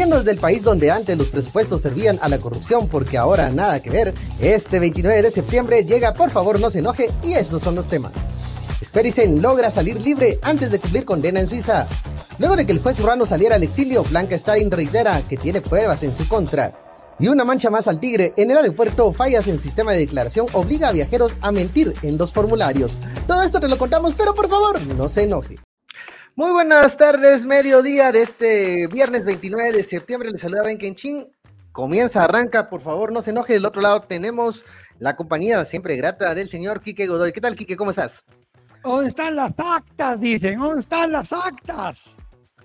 Amigos del país donde antes los presupuestos servían a la corrupción porque ahora nada que ver, este 29 de septiembre llega Por favor no se enoje y estos son los temas. Sperisen logra salir libre antes de cumplir condena en Suiza. Luego de que el juez Urano saliera al exilio, Blanca Stein reitera que tiene pruebas en su contra. Y una mancha más al tigre, en el aeropuerto fallas en el sistema de declaración obliga a viajeros a mentir en los formularios. Todo esto te lo contamos, pero por favor, no se enoje. Muy buenas tardes, mediodía de este viernes 29 de septiembre. Les saluda Ben Kenchin. Comienza, arranca, por favor, no se enoje. Del otro lado tenemos la compañía siempre grata del señor Quique Godoy. ¿Qué tal, Quique? ¿Cómo estás? ¿Dónde están las actas? Dicen, ¿dónde están las actas?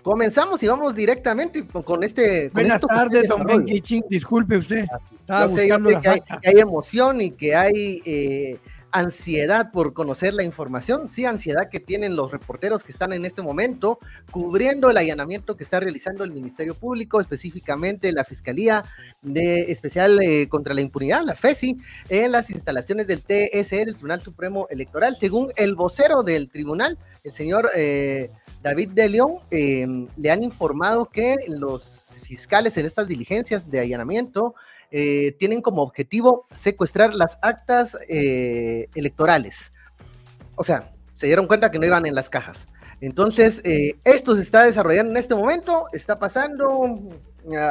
Comenzamos y vamos directamente con este. Buenas tardes, don Ben Kenchin. Disculpe usted. Estaba buscando que, hay, que, hay, emoción y que hay. Eh, ansiedad por conocer la información, sí, ansiedad que tienen los reporteros que están en este momento cubriendo el allanamiento que está realizando el Ministerio Público, específicamente la Fiscalía de Especial eh, contra la Impunidad, la FESI, en las instalaciones del TSE, el Tribunal Supremo Electoral. Según el vocero del tribunal, el señor eh, David de León, eh, le han informado que los fiscales en estas diligencias de allanamiento eh, tienen como objetivo secuestrar las actas eh, electorales. O sea, se dieron cuenta que no iban en las cajas. Entonces, eh, esto se está desarrollando en este momento, está pasando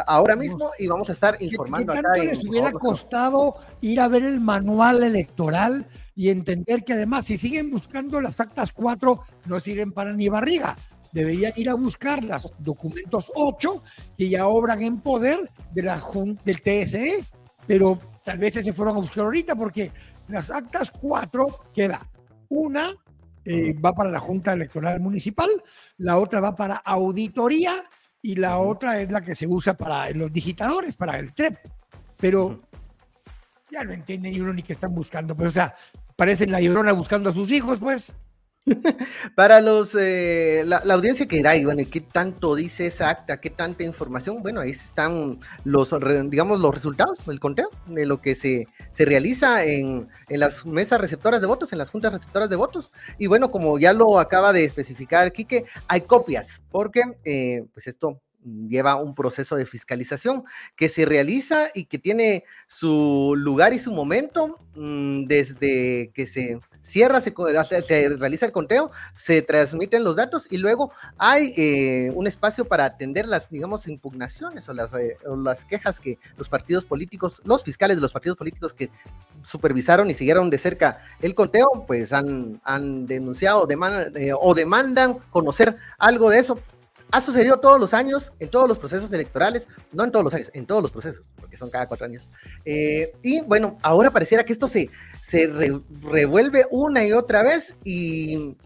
ahora mismo y vamos a estar informando ¿Qué, qué tanto les hubiera costado ir a ver el manual electoral y entender que además si siguen buscando las actas 4 no sirven para ni barriga? Deberían ir a buscar los documentos 8 que ya obran en poder de la, del TSE, pero tal vez se fueron a buscar ahorita porque las actas 4 queda una eh, va para la Junta Electoral Municipal, la otra va para auditoría y la otra es la que se usa para los digitadores, para el TREP. Pero ya no entiende ni uno ni qué están buscando, pero o sea, parecen la llorona buscando a sus hijos, pues. Para los eh, la, audiencia que dirá, bueno, ¿qué tanto dice esa acta? ¿Qué tanta información? Bueno, ahí están los, digamos, los resultados, el conteo de lo que se, se realiza en, en, las mesas receptoras de votos, en las juntas receptoras de votos. Y bueno, como ya lo acaba de especificar Quique, hay copias, porque eh, pues esto lleva un proceso de fiscalización que se realiza y que tiene su lugar y su momento mm, desde que se cierra, se, realiza el conteo, se transmiten los datos y luego hay eh, un espacio para atender las, digamos, impugnaciones o las, eh, las quejas que los partidos políticos, los fiscales de los partidos políticos que supervisaron y siguieron de cerca el conteo, pues han, han denunciado eh, o demandan conocer algo de eso ha sucedido todos los años, en todos los procesos electorales, no en todos los años, en todos los procesos, porque son cada cuatro años. Y bueno, ahora pareciera que esto se, se revuelve una y otra vez y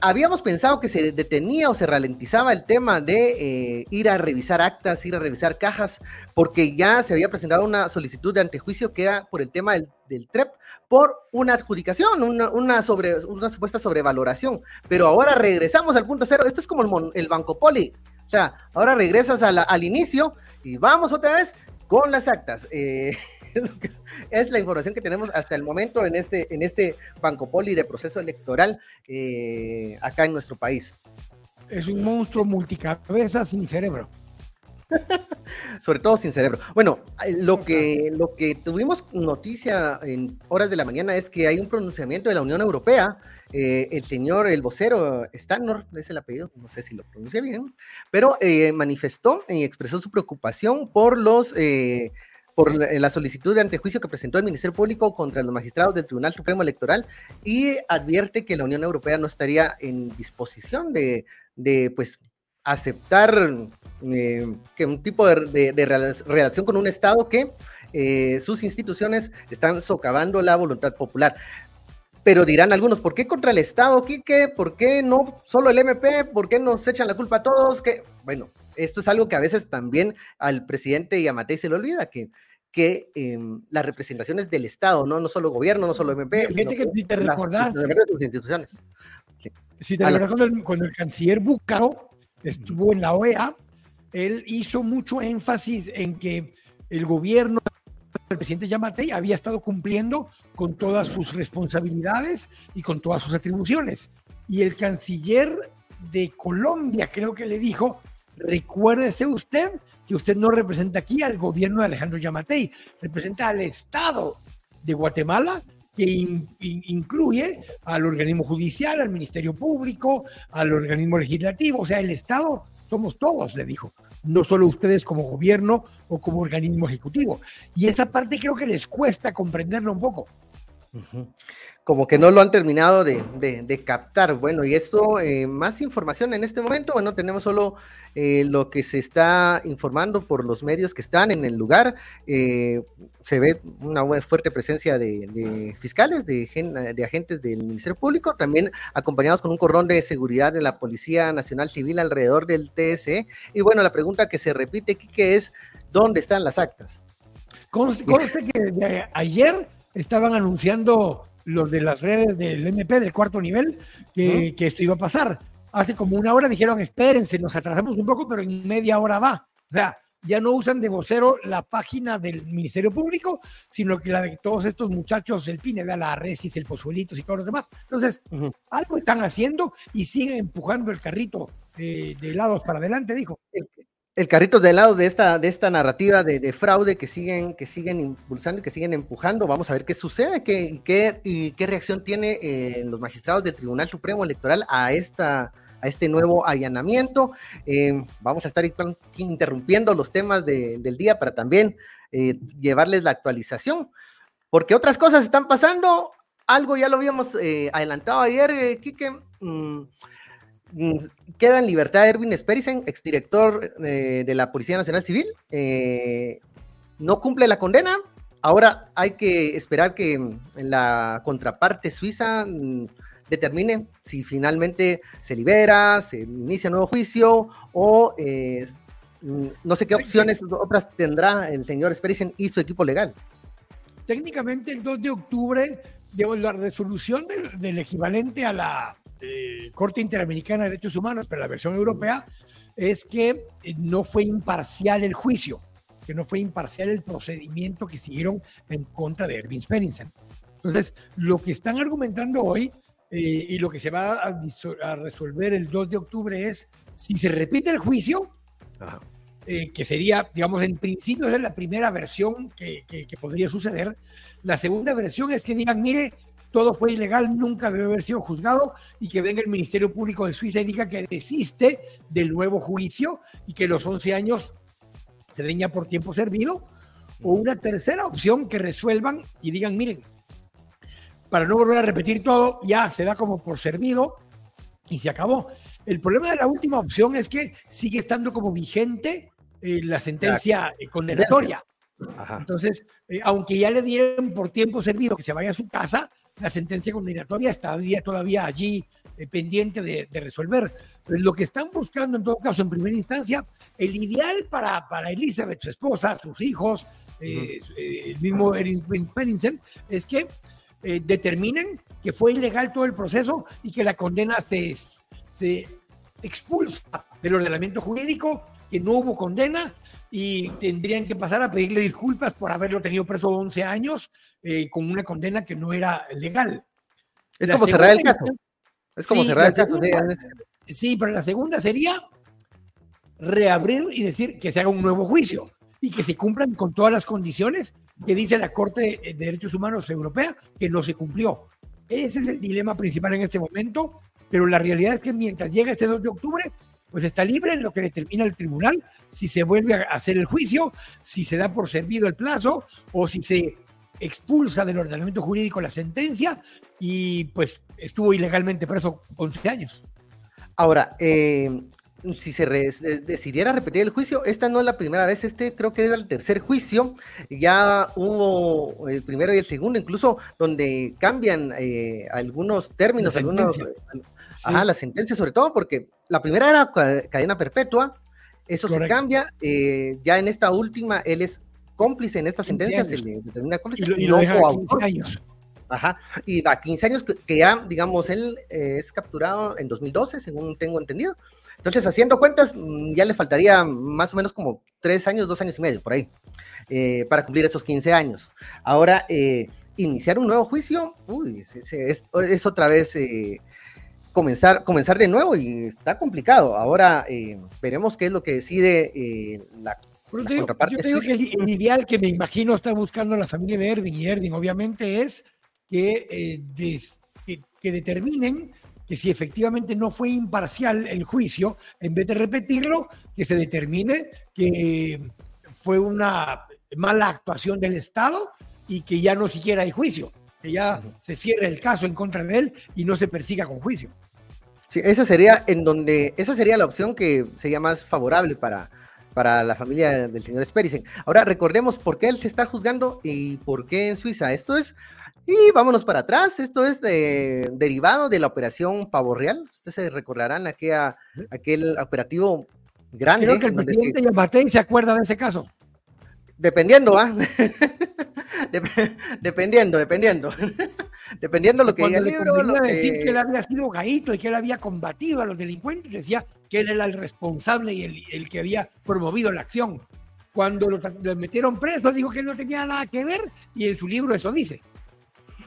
habíamos pensado que se detenía o se ralentizaba el tema de eh, ir a revisar actas, ir a revisar cajas, porque ya se había presentado una solicitud de antejuicio que era por el tema del, TREP, por una adjudicación, una, sobre, una supuesta sobrevaloración. Pero ahora regresamos al punto cero. Esto es como el, el Banco Poli. O sea, ahora regresas al inicio y vamos otra vez con las actas. Eh, es la información que tenemos hasta el momento en este, en este Banco Poli de proceso electoral eh, acá en nuestro país. Es un monstruo multicabeza sin cerebro. Sobre todo sin cerebro. Bueno, lo que, lo que tuvimos noticia en horas de la mañana es que hay un pronunciamiento de la Unión Europea. Eh, el señor, el vocero Stanor, es el apellido, no sé si lo pronuncia bien, pero eh, manifestó y expresó su preocupación por los por la solicitud de antejuicio que presentó el Ministerio Público contra los magistrados del Tribunal Supremo Electoral y advierte que la Unión Europea no estaría en disposición de, pues, aceptar eh, que un tipo de, relación con un Estado que eh, sus instituciones están socavando la voluntad popular. Pero dirán algunos, ¿por qué contra el Estado, Quique? ¿Por qué no solo el MP? ¿Por qué nos echan la culpa a todos? Que, bueno, esto es algo que a veces también al presidente y a Matei se le olvida, que, que em, las representaciones del Estado, ¿no? no solo gobierno, no solo MP. Gente que si te recordás. Las instituciones. Si te recordás cuando el, canciller Búcaro estuvo en la OEA, él hizo mucho énfasis en que el gobierno del presidente Yamatei había estado cumpliendo con todas sus responsabilidades y con todas sus atribuciones. Y el canciller de Colombia creo que le dijo, recuérdese usted que usted no representa aquí al gobierno de Alejandro Yamatei, representa al Estado de Guatemala que incluye al organismo judicial, al Ministerio Público, al organismo legislativo, o sea, el Estado somos todos, le dijo, no solo ustedes como gobierno o como organismo ejecutivo. Y esa parte creo que les cuesta comprenderlo un poco como que no lo han terminado de, captar. Bueno, y esto, eh, más información en este momento, bueno, tenemos solo eh, lo que se está informando por los medios que están en el lugar. Eh, se ve una fuerte presencia de, fiscales, de, de, agentes del Ministerio Público, también acompañados con un cordón de seguridad de la Policía Nacional Civil alrededor del TSE. Y bueno, la pregunta que se repite aquí, que es, ¿dónde están las actas? Conste, que ayer estaban anunciando los de las redes del MP del cuarto nivel que, esto iba a pasar. Hace como una hora dijeron, espérense, nos atrasamos un poco, pero en media hora va. O sea, ya no usan de vocero la página del Ministerio Público, sino que la de todos estos muchachos, el Pineda, la Resis, el Pozuelitos y todos los demás. Entonces, algo están haciendo y siguen empujando el carrito de, de lados para adelante, dijo el carrito de lado de esta, de esta narrativa de, fraude que siguen, que siguen impulsando y que siguen empujando. Vamos a ver qué sucede qué, qué, y qué reacción tiene eh, los magistrados del Tribunal Supremo Electoral a, esta, a este nuevo allanamiento. Eh, vamos a estar interrumpiendo los temas del día para también eh, llevarles la actualización, porque otras cosas están pasando. Algo ya lo habíamos adelantado ayer, Quique. Mm, queda en libertad Erwin Sperisen, exdirector eh, de la Policía Nacional Civil. Eh, no cumple la condena. Ahora hay que esperar que mm, la contraparte suiza mm, determine si finalmente se libera, se inicia nuevo juicio o eh, no sé qué opciones otras tendrá el señor Sperisen y su equipo legal. Técnicamente el 2 de octubre, la resolución del equivalente a la eh, Corte Interamericana de Derechos Humanos, pero la versión europea, es que eh, no fue imparcial el juicio, que no fue imparcial el procedimiento que siguieron en contra de Erwin Spencer. Entonces, lo que están argumentando hoy eh, y lo que se va a, resolver el 2 de octubre es si se repite el juicio, que sería, digamos, en principio es la primera versión que, que, podría suceder. La segunda versión es que digan, mire, todo fue ilegal, nunca debe haber sido juzgado y que venga el Ministerio Público de Suiza y diga que desiste del nuevo juicio y que los 11 años se den ya por tiempo servido. O una tercera opción que resuelvan y digan, miren, para no volver a repetir todo, ya se da como por servido y se acabó. El problema de la última opción es que sigue estando como vigente eh, la sentencia condenatoria. Entonces, eh, aunque ya le dieron por tiempo servido que se vaya a su casa, la sentencia condenatoria está todavía allí eh, pendiente de, resolver. Pero lo que están buscando en todo caso en primera instancia, el ideal para, para Elizabeth, su esposa, sus hijos, eh, eh, el mismo Erin Pennington, es que determinen que fue ilegal todo el proceso y que la condena se, se expulsa del ordenamiento jurídico, que no hubo condena y tendrían que pasar a pedirle disculpas por haberlo tenido preso 11 años eh, con una condena que no era legal. Es como cerrar el caso. Es como cerrar el caso. sí, pero la segunda sería reabrir y decir que se haga un nuevo juicio y que se cumplan con todas las condiciones que dice la Corte de Derechos Humanos Europea que no se cumplió. Ese es el dilema principal en este momento, pero la realidad es que mientras llega este 2 de octubre, pues está libre en lo que determina el tribunal si se vuelve a hacer el juicio, si se da por servido el plazo o si se expulsa del ordenamiento jurídico la sentencia y pues estuvo ilegalmente preso 11 años. Ahora, eh, si se decidiera repetir el juicio, esta no es la primera vez, este creo que es el tercer juicio, ya hubo el primero y el segundo, incluso donde cambian eh, algunos términos, algunos, Ajá, la sentencia sobre todo, porque la primera era cadena perpetua, eso se cambia, eh, ya en esta última él es cómplice en esta sentencia, se le determina cómplice y, lo, deja a 15 años. Ajá, y a 15 años que, ya, digamos, él eh, es capturado en 2012, según tengo entendido. Entonces, haciendo cuentas, mm, ya le faltaría más o menos como tres años, dos años y medio, por ahí, eh, para cumplir esos 15 años. Ahora, iniciar un nuevo juicio, uy, es, es otra vez comenzar, comenzar de nuevo y está complicado. Ahora veremos qué es lo que decide la yo te digo que el, ideal que me imagino está buscando la familia de Erding y Erding obviamente es que, que, determinen que si efectivamente no fue imparcial el juicio, en vez de repetirlo, que se determine que fue una mala actuación del Estado y que ya no siquiera hay juicio, que ya se cierre el caso en contra de él y no se persiga con juicio. Sí, esa sería en donde, esa sería la opción que sería más favorable para, para la familia del señor Sperisen. Ahora recordemos por qué él se está juzgando y por qué en Suiza. Esto es, y vámonos para atrás, esto es de, derivado de la operación Pavo Real. Ustedes se recordarán aquella, aquel operativo grande. Creo que el presidente se acuerda de ese caso. Dependiendo, ¿ah? dependiendo, dependiendo. dependiendo lo que diga el libro. Lo decir que él había sido gaito y que él había combatido a los delincuentes, decía que él era el responsable y el, que había promovido la acción. Cuando lo, lo metieron preso, dijo que él no tenía nada que ver y en su libro eso dice.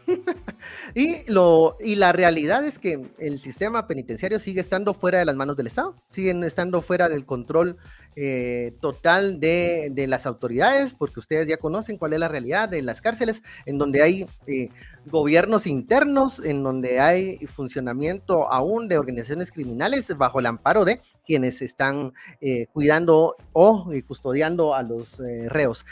y, lo, y la realidad es que el sistema penitenciario sigue estando fuera de las manos del Estado, siguen estando fuera del control eh, total de, las autoridades, porque ustedes ya conocen cuál es la realidad de las cárceles, en donde hay eh, gobiernos internos, en donde hay funcionamiento aún de organizaciones criminales bajo el amparo de quienes están eh, cuidando o custodiando a los reos.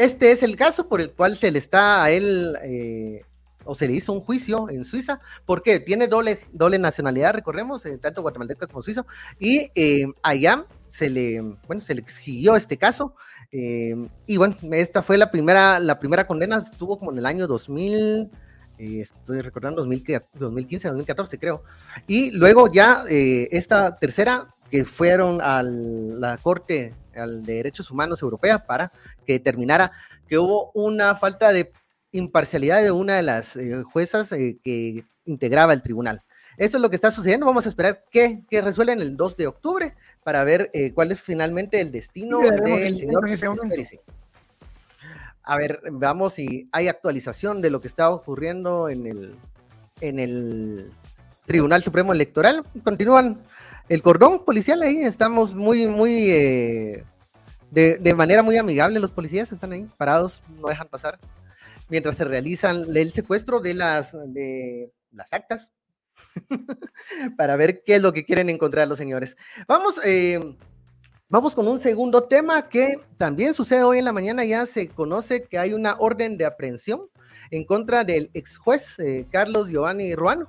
Este es el caso por el cual se le está a él eh, o se le hizo un juicio en Suiza, porque tiene doble, doble nacionalidad, recordemos, eh, tanto guatemalteco como suizo, y eh, allá se le, bueno, se le exigió este caso, y bueno, esta fue la primera, la primera condena, estuvo como en el año 2000, estoy recordando 2015, 2014 creo, y luego ya esta tercera, que fueron a la Corte de Derechos Humanos Europea para que determinara que hubo una falta de imparcialidad de una de las eh, juezas eh, que integraba el tribunal. Eso es lo que está sucediendo. Vamos a esperar que, que resuelven el 2 de octubre para ver eh, cuál es finalmente el destino del señor A ver, veamos si hay actualización de lo que está ocurriendo en el, en el Tribunal Supremo Electoral. Continúan el cordón policial ahí, estamos muy, muy de, manera muy amigable, los policías están ahí parados, no dejan pasar, mientras se realizan el secuestro de las, de las actas para ver qué es lo que quieren encontrar los señores. Vamos, eh, vamos con un segundo tema que también sucede hoy en la mañana. Ya se conoce que hay una orden de aprehensión en contra del ex juez eh, Carlos Giovanni Ruano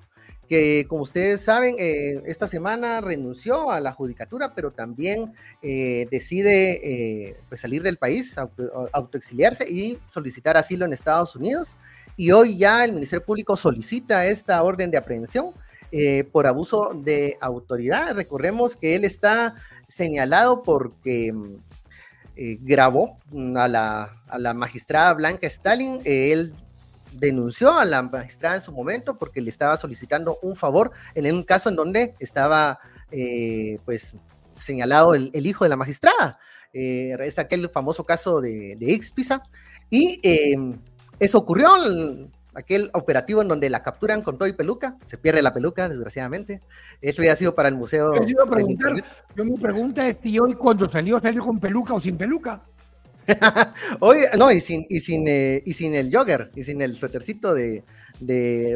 que como ustedes saben, eh, esta semana renunció a la judicatura, pero también eh, decide eh, pues salir del país, autoexiliarse y solicitar asilo en Estados Unidos. Y hoy ya el Ministerio Público solicita esta orden de aprehensión por abuso de autoridad. Recordemos que él está señalado porque grabó a la, a la magistrada Blanca Stalin. él denunció a la magistrada en su momento porque le estaba solicitando un favor en un caso en donde estaba eh, pues señalado el, hijo de la magistrada. Eh, es aquel famoso caso de, de Ixpisa. Y eh, eso ocurrió, aquel operativo en donde la capturan con todo y peluca, se pierde la peluca, desgraciadamente. Eso ya ha sido para el museo. Yo, yo mi pregunta es si hoy cuando salió, salió con peluca o sin peluca. Hoy, no, y sin, y sin, eh, y sin el jogger, y sin el suétercito de,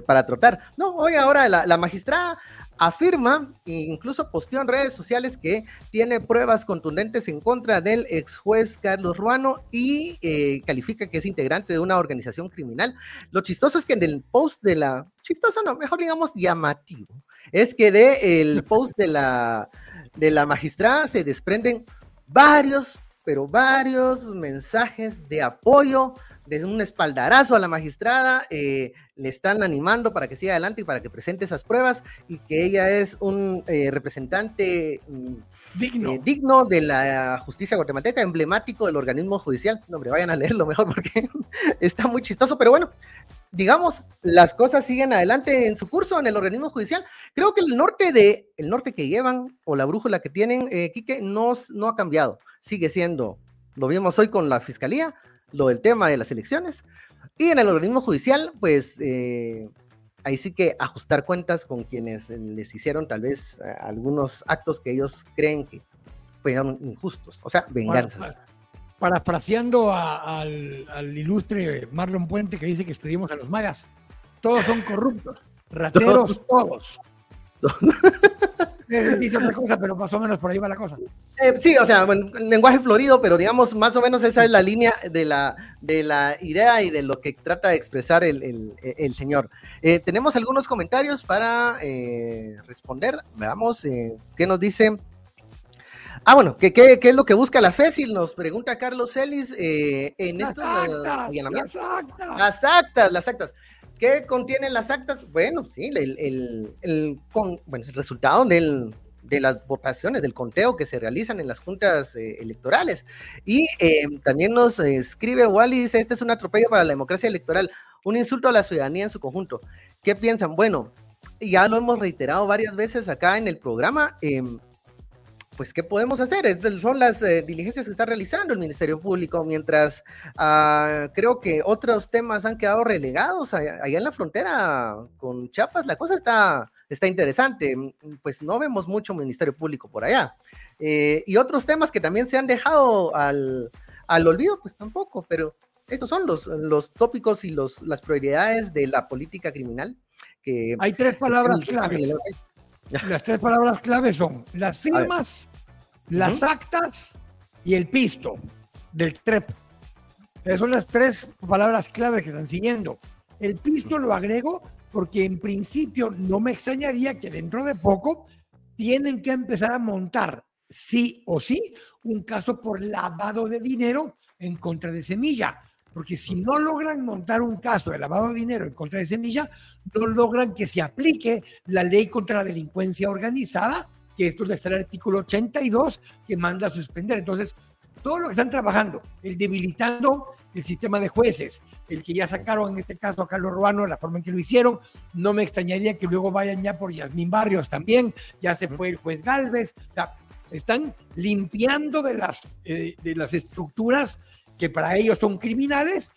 para trotar. No, hoy ahora la, magistrada afirma, e incluso posteó en redes sociales que tiene pruebas contundentes en contra del ex juez Carlos Ruano y eh, califica que es integrante de una organización criminal. Lo chistoso es que en el post de la, chistoso no, mejor digamos llamativo, es que de el post de la, de la magistrada se desprenden varios pero varios mensajes de apoyo, de un espaldarazo a la magistrada, eh, le están animando para que siga adelante y para que presente esas pruebas y que ella es un eh, representante mm, digno. Eh, digno de la justicia guatemalteca, emblemático del organismo judicial. No, hombre, vayan a leerlo mejor porque está muy chistoso, pero bueno, digamos, las cosas siguen adelante en su curso en el organismo judicial. Creo que el norte de el norte que llevan o la brújula que tienen, Quique, no, no ha cambiado. Sigue siendo, lo vimos hoy con la fiscalía, lo del tema de las elecciones, y en el organismo judicial, pues eh, ahí sí que ajustar cuentas con quienes les hicieron tal vez eh, algunos actos que ellos creen que fueron injustos, o sea, venganzas. Parafraseando al, al, ilustre Marlon Puente que dice que estudiamos a los mayas, todos son corruptos, rateros todos. dice otra cosa, pero más o menos por ahí va la cosa. Eh, sí, o sea, bueno, lenguaje florido, pero digamos, más o menos esa es la línea de la, de la idea y de lo que trata de expresar el, el, señor. Eh, tenemos algunos comentarios para eh, responder. Veamos qué nos dice. Ah, bueno, ¿qué, ¿qué, qué, es lo que busca la FESIL? Nos pregunta Carlos Celis en las actas, las actas. Las actas, las actas. ¿Qué contienen las actas? Bueno, sí, el, el, con, bueno, el resultado del, de las votaciones, del conteo que se realizan en las juntas eh, electorales. Y eh, también nos escribe Wally, dice, este es un atropello para la democracia electoral, un insulto a la ciudadanía en su conjunto. ¿Qué piensan? Bueno, ya lo hemos reiterado varias veces acá en el programa. Eh, pues, ¿qué podemos hacer? Es, son las eh, diligencias que está realizando el Ministerio Público, mientras uh, creo que otros temas han quedado relegados allá, en la frontera con Chiapas. La cosa está, está interesante, pues no vemos mucho Ministerio Público por allá. Eh, y otros temas que también se han dejado al, al olvido, pues tampoco, pero estos son los, los tópicos y los, las prioridades de la política criminal. Que, Hay tres palabras claves. Las tres palabras claves son las firmas, las actas y el pisto del TREP. Esas son las tres palabras claves que están siguiendo. El pisto lo agrego porque en principio no me extrañaría que dentro de poco tienen que empezar a montar, sí o sí, un caso por lavado de dinero en contra de Semilla porque si no logran montar un caso de lavado de dinero en contra de Semilla, no logran que se aplique la ley contra la delincuencia organizada, que esto es el artículo 82 que manda a suspender. Entonces, todo lo que están trabajando, el debilitando el sistema de jueces, el que ya sacaron en este caso a Carlos Ruano, la forma en que lo hicieron, no me extrañaría que luego vayan ya por Yasmín Barrios también, ya se fue el juez Galvez, o sea, están limpiando de las, eh, de las estructuras que para ellos son criminales,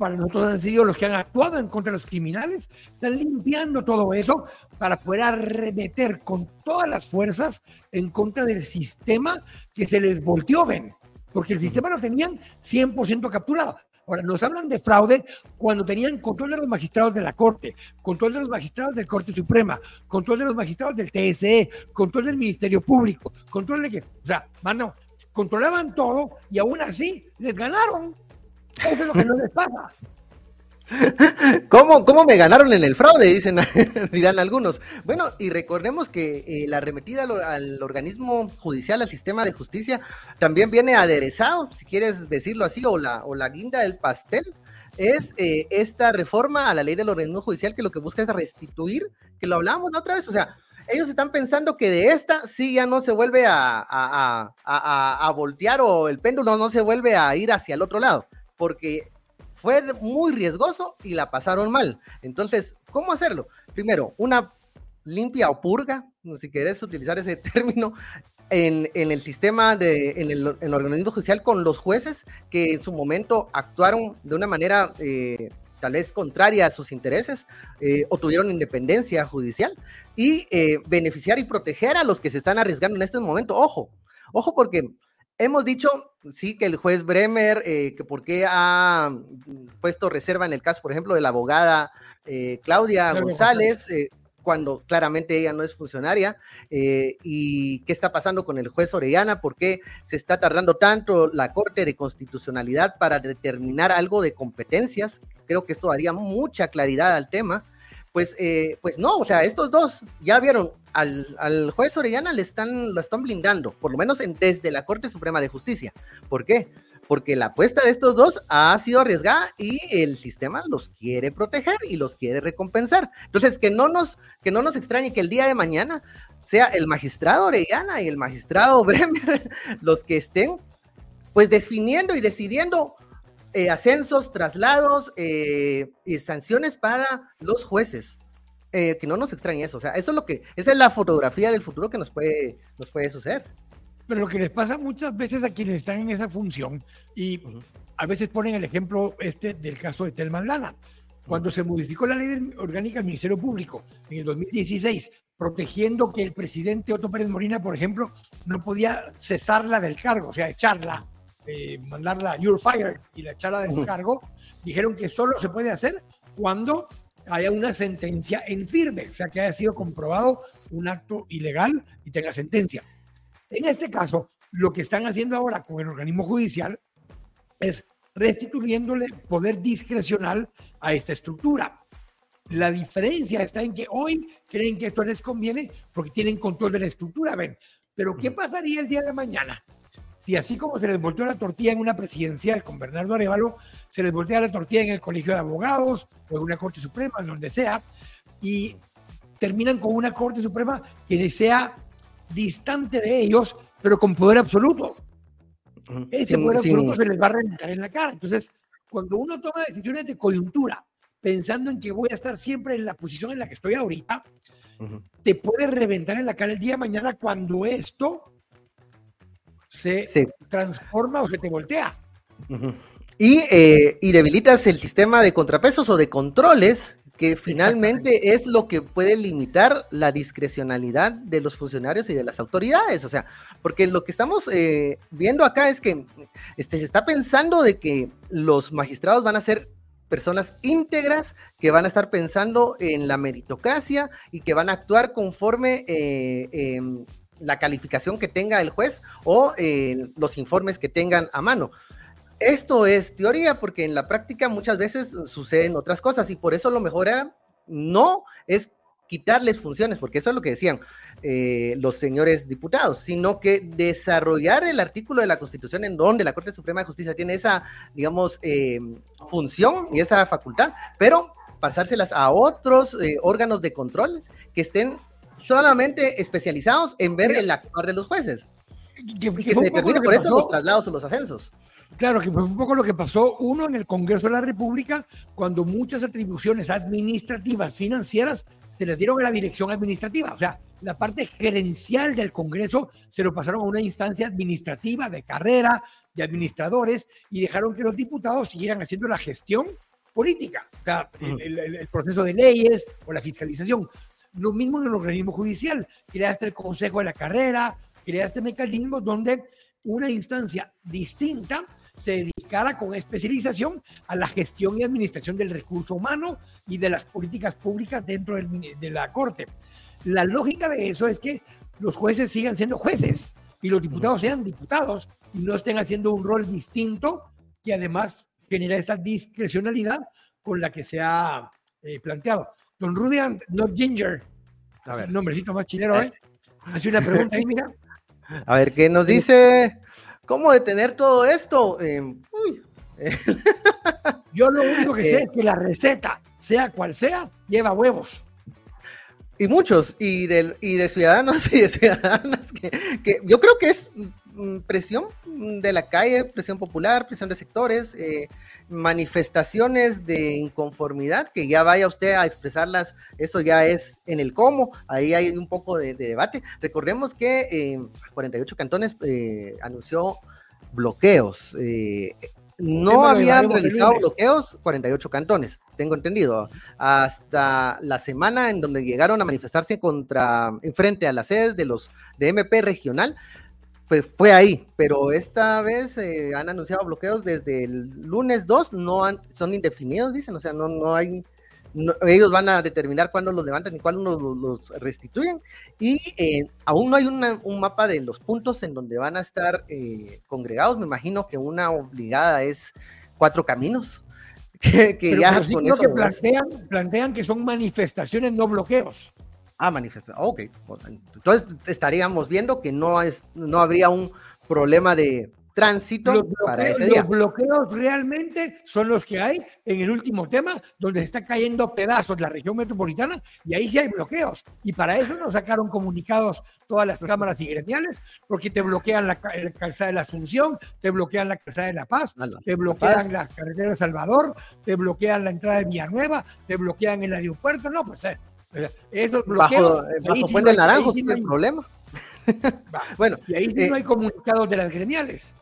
para nosotros han sido los que han actuado en contra de los criminales, están limpiando todo eso para poder arremeter con todas las fuerzas en contra del sistema que se les volteó, ven, porque el sistema lo tenían 100% capturado. Ahora, nos hablan de fraude cuando tenían control de los magistrados de la Corte, control de los magistrados del Corte Suprema, control de los magistrados del TSE, control del Ministerio Público, control de que, o sea, mano, controlaban todo y aún así les ganaron. Eso es lo que no les pasa. ¿Cómo, ¿Cómo, me ganaron en el fraude? Dicen, dirán algunos. Bueno, y recordemos que eh, la arremetida al, organismo judicial, al sistema de justicia, también viene aderezado, si quieres decirlo así, o la, o la guinda del pastel, es eh, esta reforma a la ley del organismo judicial que lo que busca es restituir, que lo hablábamos la otra vez, o sea, ellos están pensando que de esta sí ya no se vuelve a, voltear o el péndulo no se vuelve a ir hacia el otro lado, porque fue muy riesgoso y la pasaron mal. Entonces, ¿cómo hacerlo? Primero, una limpia o purga, si querés utilizar ese término, en, el sistema, de, en, el, organismo judicial con los jueces que en su momento actuaron de una manera eh, tal vez contraria a sus intereses eh, o tuvieron independencia judicial y eh, beneficiar y proteger a los que se están arriesgando en este momento. Ojo, ojo porque hemos dicho, sí, que el juez Bremer, eh, que por qué ha puesto reserva en el caso, por ejemplo, de la abogada Claudia González, cuando claramente ella no es funcionaria, eh, y qué está pasando con el juez Orellana, por qué se está tardando tanto la Corte de Constitucionalidad para determinar algo de competencias, creo que esto daría mucha claridad al tema, pues, eh, pues no, o sea, estos dos ya vieron al, juez Orellana le están, lo están blindando, por lo menos desde la Corte Suprema de Justicia. ¿Por qué? porque la apuesta de estos dos ha sido arriesgada y el sistema los quiere proteger y los quiere recompensar. Entonces, que no nos, que no nos extrañe que el día de mañana sea el magistrado Orellana y el magistrado Bremer los que estén pues definiendo y decidiendo eh, ascensos, traslados eh, y sanciones para los jueces. Eh, que no nos extrañe eso, o sea, eso es lo que, esa es la fotografía del futuro que nos puede, nos puede suceder. Pero lo que les pasa muchas veces a quienes están en esa función, y a veces ponen el ejemplo este del caso de Telman Lana. Cuando se modificó la ley orgánica del Ministerio Público en el 2016, protegiendo que el presidente Otto Pérez Molina, por ejemplo, no podía cesarla del cargo, o sea, echarla, eh, mandarla, you're fired, y la echarla del cargo, dijeron que solo se puede hacer cuando haya una sentencia en firme, o sea, que haya sido comprobado un acto ilegal y tenga sentencia. En este caso, lo que están haciendo ahora con el organismo judicial es restituyéndole poder discrecional a esta estructura. La diferencia está en que hoy creen que esto les conviene porque tienen control de la estructura, ven. Pero ¿qué pasaría el día de mañana si así como se les volteó la tortilla en una presidencial con Bernardo Arevalo, se les voltea la tortilla en el Colegio de Abogados o en una Corte Suprema, en donde sea, y terminan con una Corte Suprema que sea distante de ellos, pero con poder absoluto. Ese poder absoluto se les va a reventar en la cara. Entonces, cuando uno toma decisiones de coyuntura, pensando en que voy a estar siempre en la posición en la que estoy ahorita, te puede reventar en la cara el día de mañana cuando esto se transforma o se te voltea. y, eh, y, debilitas el sistema de contrapesos o de controles que finalmente es lo que puede limitar la discrecionalidad de los funcionarios y de las autoridades. O sea, porque lo que estamos eh, viendo acá es que este, se está pensando de que los magistrados van a ser personas íntegras que van a estar pensando en la meritocracia y que van a actuar conforme eh, em, la calificación que tenga el juez o eh, los informes que tengan a mano. Esto es teoría porque en la práctica muchas veces suceden otras cosas y por eso lo mejor era no es quitarles funciones, porque eso es lo que decían eh, los señores diputados, sino que desarrollar el artículo de la Constitución en donde la Corte Suprema de Justicia tiene esa, digamos, eh, función y esa facultad, pero pasárselas a otros órganos de control que estén solamente especializados en ver el actuar de los jueces. Que, se determine por eso los traslados o los ascensos. Claro, que fue un poco lo que pasó, uno, en el Congreso de la República, cuando muchas atribuciones administrativas, financieras, se les dieron a la dirección administrativa. O sea, la parte gerencial del Congreso se lo pasaron a una instancia administrativa de carrera, de administradores, y dejaron que los diputados siguieran haciendo la gestión política, o sea, el, proceso de leyes o la fiscalización. Lo mismo en el organismo judicial. Creaste el Consejo de la Carrera, creaste mecanismos donde una instancia distinta se dedicara con especialización a la gestión y administración del recurso humano y de las políticas públicas dentro de la Corte. La lógica de eso es que los jueces sigan siendo jueces y los diputados sean diputados y no estén haciendo un rol distinto que además genera esa discrecionalidad con la que se ha eh, planteado. Don Rudian, no Ginger, a ver. el nombrecito más chileno, ¿eh? Hace una pregunta ahí, mira. A ver, ¿qué nos dice? ¿Cómo detener todo esto? Em, Yo lo único que sé eh. es que la receta, sea cual sea, lleva huevos. Y muchos, y de, y de ciudadanos y de ciudadanas, que, que yo creo que es presión de la calle, presión popular, presión de sectores, eh, manifestaciones de inconformidad, que ya vaya usted a expresarlas, eso ya es en el cómo, ahí hay un poco de, debate. Recordemos que eh, 48 cantones eh, anunció bloqueos. Eh, no habían realizado bloqueos 48 cantones, tengo entendido, hasta la semana en donde llegaron a manifestarse contra, en frente a las sedes de los de MP regional, fue, ahí, pero esta vez eh, han anunciado bloqueos desde el lunes 2, no son indefinidos, dicen, o sea, no, no hay, ellos van a determinar cuándo los levantan y cuándo los, restituyen, y eh, aún no hay un mapa de los puntos en donde van a estar eh, congregados, me imagino que una obligada es cuatro caminos, que, ya con eso, que plantean, plantean que son manifestaciones, no bloqueos. Ah, manifestación. Ok. Entonces estaríamos viendo que no, es, no habría un problema de tránsito los para ese día. Los bloqueos realmente son los que hay en el último tema, donde se está cayendo pedazos la región metropolitana y ahí sí hay bloqueos. Y para eso nos sacaron comunicados todas las cámaras y gremiales, porque te bloquean la, calzada de la Asunción, te bloquean la calzada de La Paz, te bloquean las carreteras de Salvador, te bloquean la entrada de Villanueva, te bloquean el aeropuerto. No, pues eh, esos bloqueos, bajo, Puente Naranjo, el problema. bueno, y ahí sí no eh, hay comunicados de las gremiales.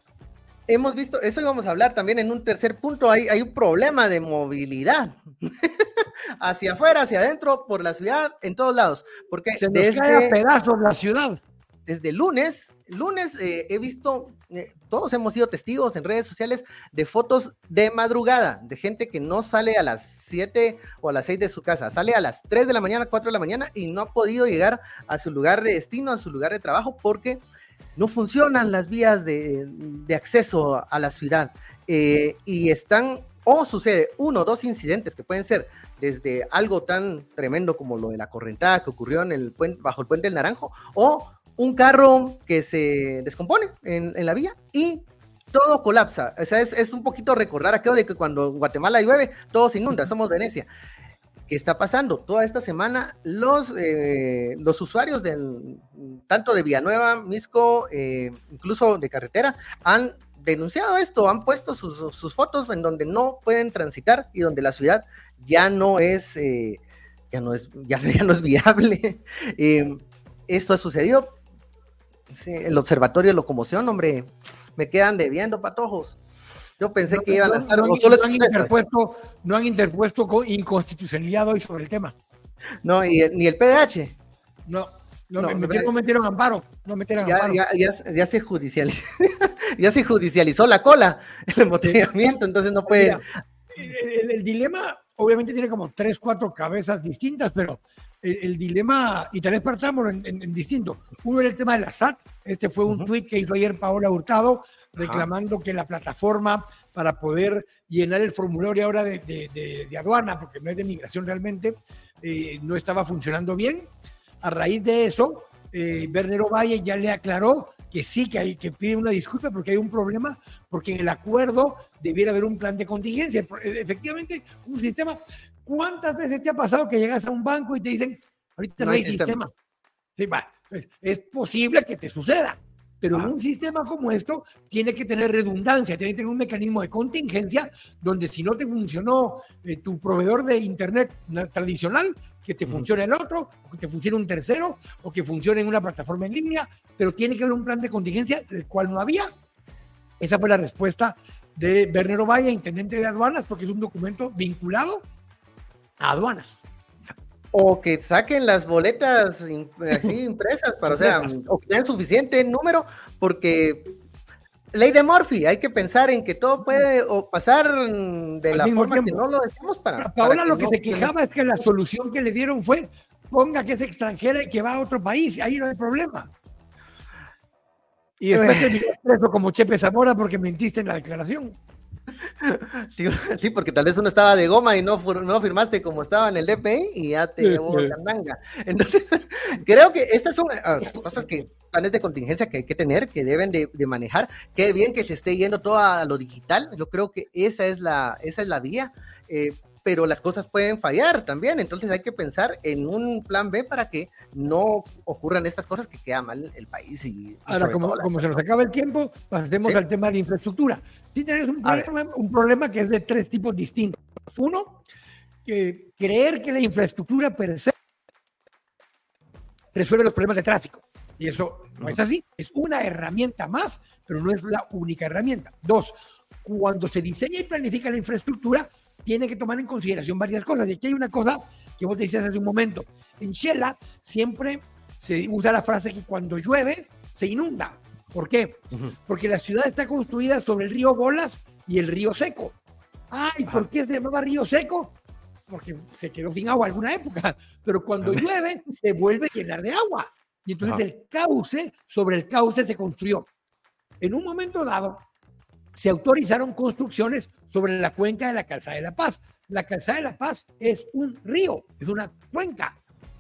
hemos visto, eso íbamos a hablar también en un tercer punto, hay, hay un problema de movilidad hacia afuera, hacia adentro, por la ciudad, en todos lados. Porque se nos cae a pedazos la ciudad. Desde lunes, lunes eh, he visto, eh, todos hemos sido testigos en redes sociales de fotos de madrugada, de gente que no sale a las 7 o a las 6 de su casa, sale a las 3 de la mañana, 4 de la mañana y no ha podido llegar a su lugar de destino, a su lugar de trabajo, porque no funcionan las vías de, acceso a la ciudad. Eh, y están, o sucede uno o dos incidentes que pueden ser desde algo tan tremendo como lo de la correntada que ocurrió en el bajo el puente del Naranjo, o un carro que se descompone en, la vía y todo colapsa. O sea, es, un poquito recordar aquello de que cuando en Guatemala llueve, todo se inunda, somos Venecia. ¿Qué está pasando? Toda esta semana los, eh, los usuarios del, tanto de Villanueva, Misco, eh, incluso de carretera, han denunciado esto, han puesto sus, fotos en donde no pueden transitar y donde la ciudad ya no es, eh, ya no es, ya, no es viable. esto ha sucedido. El observatorio de locomoción, hombre, me quedan debiendo patojos. Yo pensé que iban a estar. No, no, han interpuesto, no han interpuesto inconstitucionalidad hoy sobre el tema. No, y, ni el PDH. No, no, no, metieron, metieron amparo. No metieron ya, amparo. Ya, ya, ya, se judicializó, ya se judicializó la cola, el embotellamiento, entonces no puede. el, dilema, obviamente, tiene como tres, cuatro cabezas distintas, pero el, dilema, y tal vez partamos en, en, distinto. Uno era el tema de la SAT. Este fue un tuit que hizo ayer Paola Hurtado reclamando que la plataforma para poder llenar el formulario ahora de, de, aduana, porque no es de migración realmente, eh, no estaba funcionando bien. A raíz de eso, eh, Bernero Valle ya le aclaró que sí, que hay que pide una disculpa porque hay un problema, porque en el acuerdo debiera haber un plan de contingencia. E, efectivamente, un sistema. ¿Cuántas veces te ha pasado que llegas a un banco y te dicen, ahorita no, hay sistema? Sí, va, pues, es posible que te suceda. Pero en un sistema como esto tiene que tener redundancia, tiene que tener un mecanismo de contingencia donde si no te funcionó eh, tu proveedor de Internet tradicional, que te funcione el otro, o que te funcione un tercero, o que funcione en una plataforma en línea, pero tiene que haber un plan de contingencia, del cual no había. Esa fue la respuesta de Bernero Valle, intendente de aduanas, porque es un documento vinculado a aduanas o que saquen las boletas así impresas para, o sea, o que tengan suficiente número, porque ley de Murphy, hay que pensar en que todo puede pasar de la forma que no lo decimos para. Paola lo que se quejaba es que la solución que le dieron fue ponga que es extranjera y que va a otro país, ahí no hay problema. Y después te preso como Chepe Zamora porque mentiste en la declaración. Sí, porque tal vez uno estaba de goma y no, no firmaste como estaba en el DPI y ya te llevó manga. Entonces, creo que estas son ah, cosas que, planes de contingencia que hay que tener, que deben de, manejar. Qué bien que se esté yendo todo a lo digital. Yo creo que esa es la, esa es la vía. Eh, pero las cosas pueden fallar también, entonces hay que pensar en un plan B para que no ocurran estas cosas que queda mal el país. Y, Ahora, como, como se nos acaba el tiempo, pasemos al tema de la infraestructura. Sí tenés un problema, un problema, que es de tres tipos distintos. Uno, que creer que la infraestructura per se resuelve los problemas de tráfico. Y eso no es así. Es una herramienta más, pero no es la única herramienta. Dos, cuando se diseña y planifica la infraestructura, tiene que tomar en consideración varias cosas. Y aquí hay una cosa que vos decías hace un momento. En Shela siempre se usa la frase que cuando llueve se inunda. ¿Por qué? Porque la ciudad está construida sobre el río Bolas y el río Seco. Ay, ¿por qué se llamaba río Seco? Porque se quedó sin agua alguna época, pero cuando llueve se vuelve a llenar de agua. Y entonces el cauce, sobre el cauce se construyó. En un momento dado, se autorizaron construcciones sobre la cuenca de la Calzada de la Paz. La Calzada de la Paz es un río, es una cuenca.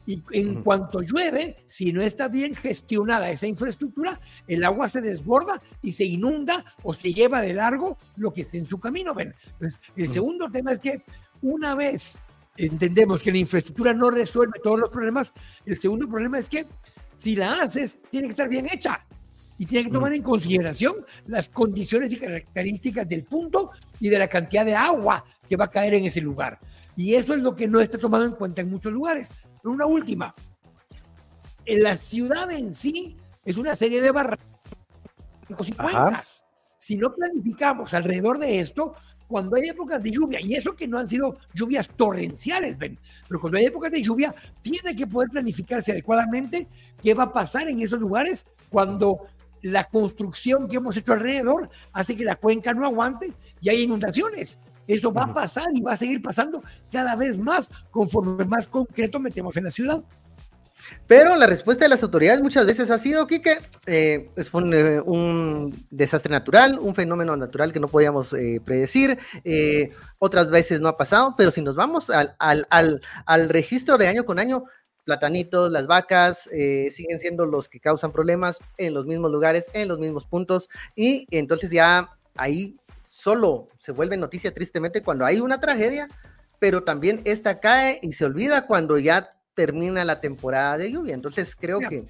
Y en cuanto llueve, si no está bien gestionada esa infraestructura, el agua se desborda y se inunda o se lleva de largo lo que esté en su camino. Ven. Entonces, el segundo tema es que una vez entendemos que la infraestructura no resuelve todos los problemas, el segundo problema es que si la haces, tiene que estar bien hecha y tiene que tomar en consideración las condiciones y características del punto y de la cantidad de agua que va a caer en ese lugar. Y eso es lo que no está tomado en cuenta en muchos lugares. Pero una última, en la ciudad en sí es una serie de barrancos y cuencas. si no planificamos alrededor de esto, cuando hay épocas de lluvia, y eso que no han sido lluvias torrenciales, ven, pero cuando hay épocas de lluvia, tiene que poder planificarse adecuadamente qué va a pasar en esos lugares cuando la construcción que hemos hecho alrededor hace que la cuenca no aguante y hay inundaciones. Eso va a pasar y va a seguir pasando cada vez más conforme más concreto metemos en la ciudad. Pero la respuesta de las autoridades muchas veces ha sido, que eh, es eh, un, desastre natural, un fenómeno natural que no podíamos eh, predecir. Otras veces no ha pasado, pero si nos vamos al, al, al, al registro de año con año, platanitos, las vacas, siguen siendo los que causan problemas en los mismos lugares, en los mismos puntos, y entonces ya ahí solo se vuelve noticia tristemente cuando hay una tragedia, pero también esta cae y se olvida cuando ya termina la temporada de lluvia. Entonces creo que...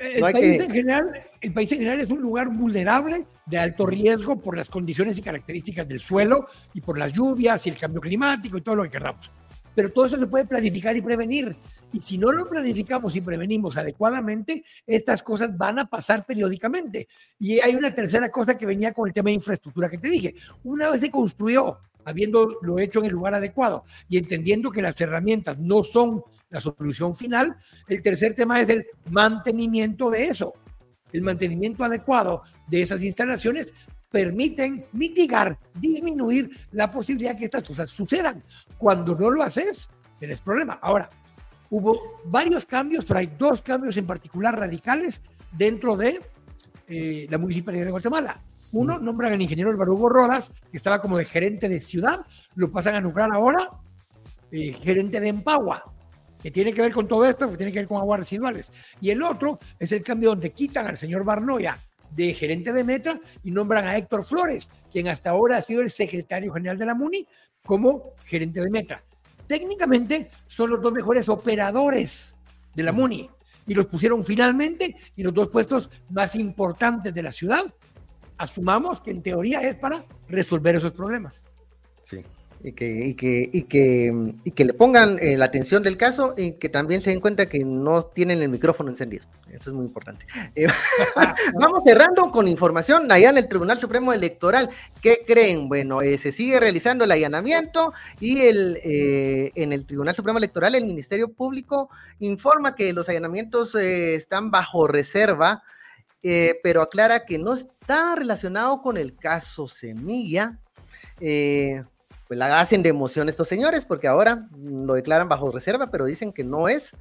El, país en general, el país en general es un lugar vulnerable, de alto riesgo por las condiciones y características del suelo y por las lluvias y el cambio climático y todo lo que queramos. Pero todo eso se puede planificar y prevenir. Y si no lo planificamos y prevenimos adecuadamente, estas cosas van a pasar periódicamente. Y hay una tercera cosa que venía con el tema de infraestructura que te dije. Una vez se construyó, habiéndolo hecho en el lugar adecuado y entendiendo que las herramientas no son la solución final. El tercer tema es el mantenimiento de eso. El mantenimiento adecuado de esas instalaciones permiten mitigar, disminuir la posibilidad que estas cosas sucedan. Cuando no lo haces, tienes problema. Ahora, hubo varios cambios, pero hay dos cambios en particular radicales dentro de eh, la Municipalidad de Guatemala. Uno, nombran al ingeniero Álvaro Hugo Rodas, que estaba como de gerente de ciudad, lo pasan a nombrar ahora eh, gerente de Empagua que tiene que ver con todo esto, que tiene que ver con aguas residuales. Y el otro es el cambio donde quitan al señor Barnoya de gerente de Metra y nombran a Héctor Flores, quien hasta ahora ha sido el secretario general de la MUNI, como gerente de Metra. Técnicamente son los dos mejores operadores de la MUNI y los pusieron finalmente en los dos puestos más importantes de la ciudad. Asumamos que en teoría es para resolver esos problemas. Sí y que, y que, y que, y que le pongan eh, la atención del caso y que también se den cuenta que no tienen el micrófono encendido. Eso es muy importante. Eh, vamos cerrando con información allá en el Tribunal Supremo Electoral. ¿Qué creen? Bueno, eh, se sigue realizando el allanamiento y el, en el Tribunal Supremo Electoral el Ministerio Público informa que los allanamientos están bajo reserva, pero aclara que no está relacionado con el caso Semilla. Eh, pues la hacen de emoción estos señores, porque ahora lo declaran bajo reserva, pero dicen que no es,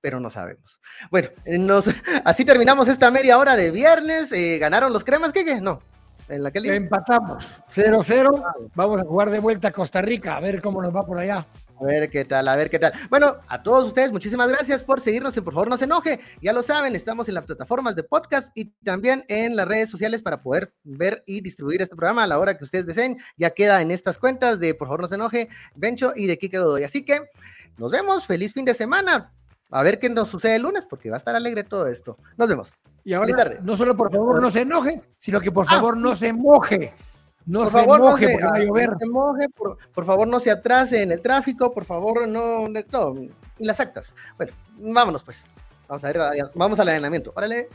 pero no sabemos. Bueno, nos, así terminamos esta media hora de viernes. Eh, ¿Ganaron los cremas? Qué? No. En la que Empatamos 0-0. Vamos a jugar de vuelta a Costa Rica, a ver cómo nos va por allá. A ver qué tal, a ver qué tal. Bueno, a todos ustedes, muchísimas gracias por seguirnos y por favor no se enoje. Ya lo saben, estamos en las plataformas de podcast y también en las redes sociales para poder ver y distribuir este programa a la hora que ustedes deseen. Ya queda en estas cuentas de por favor no se enoje, Bencho y de Kike Godoy. Así que nos vemos, feliz fin de semana. A ver qué nos sucede el lunes porque va a estar alegre todo esto. Nos vemos. Y ahora, no solo por favor no se enoje, sino que por ah. favor no se moje. No se moje porque va a llover. No se moje, por, favor no se atrase en el tráfico, por favor no, no, las actas. Bueno, vámonos pues. Vamos a ver, vamos al allanamiento. Órale.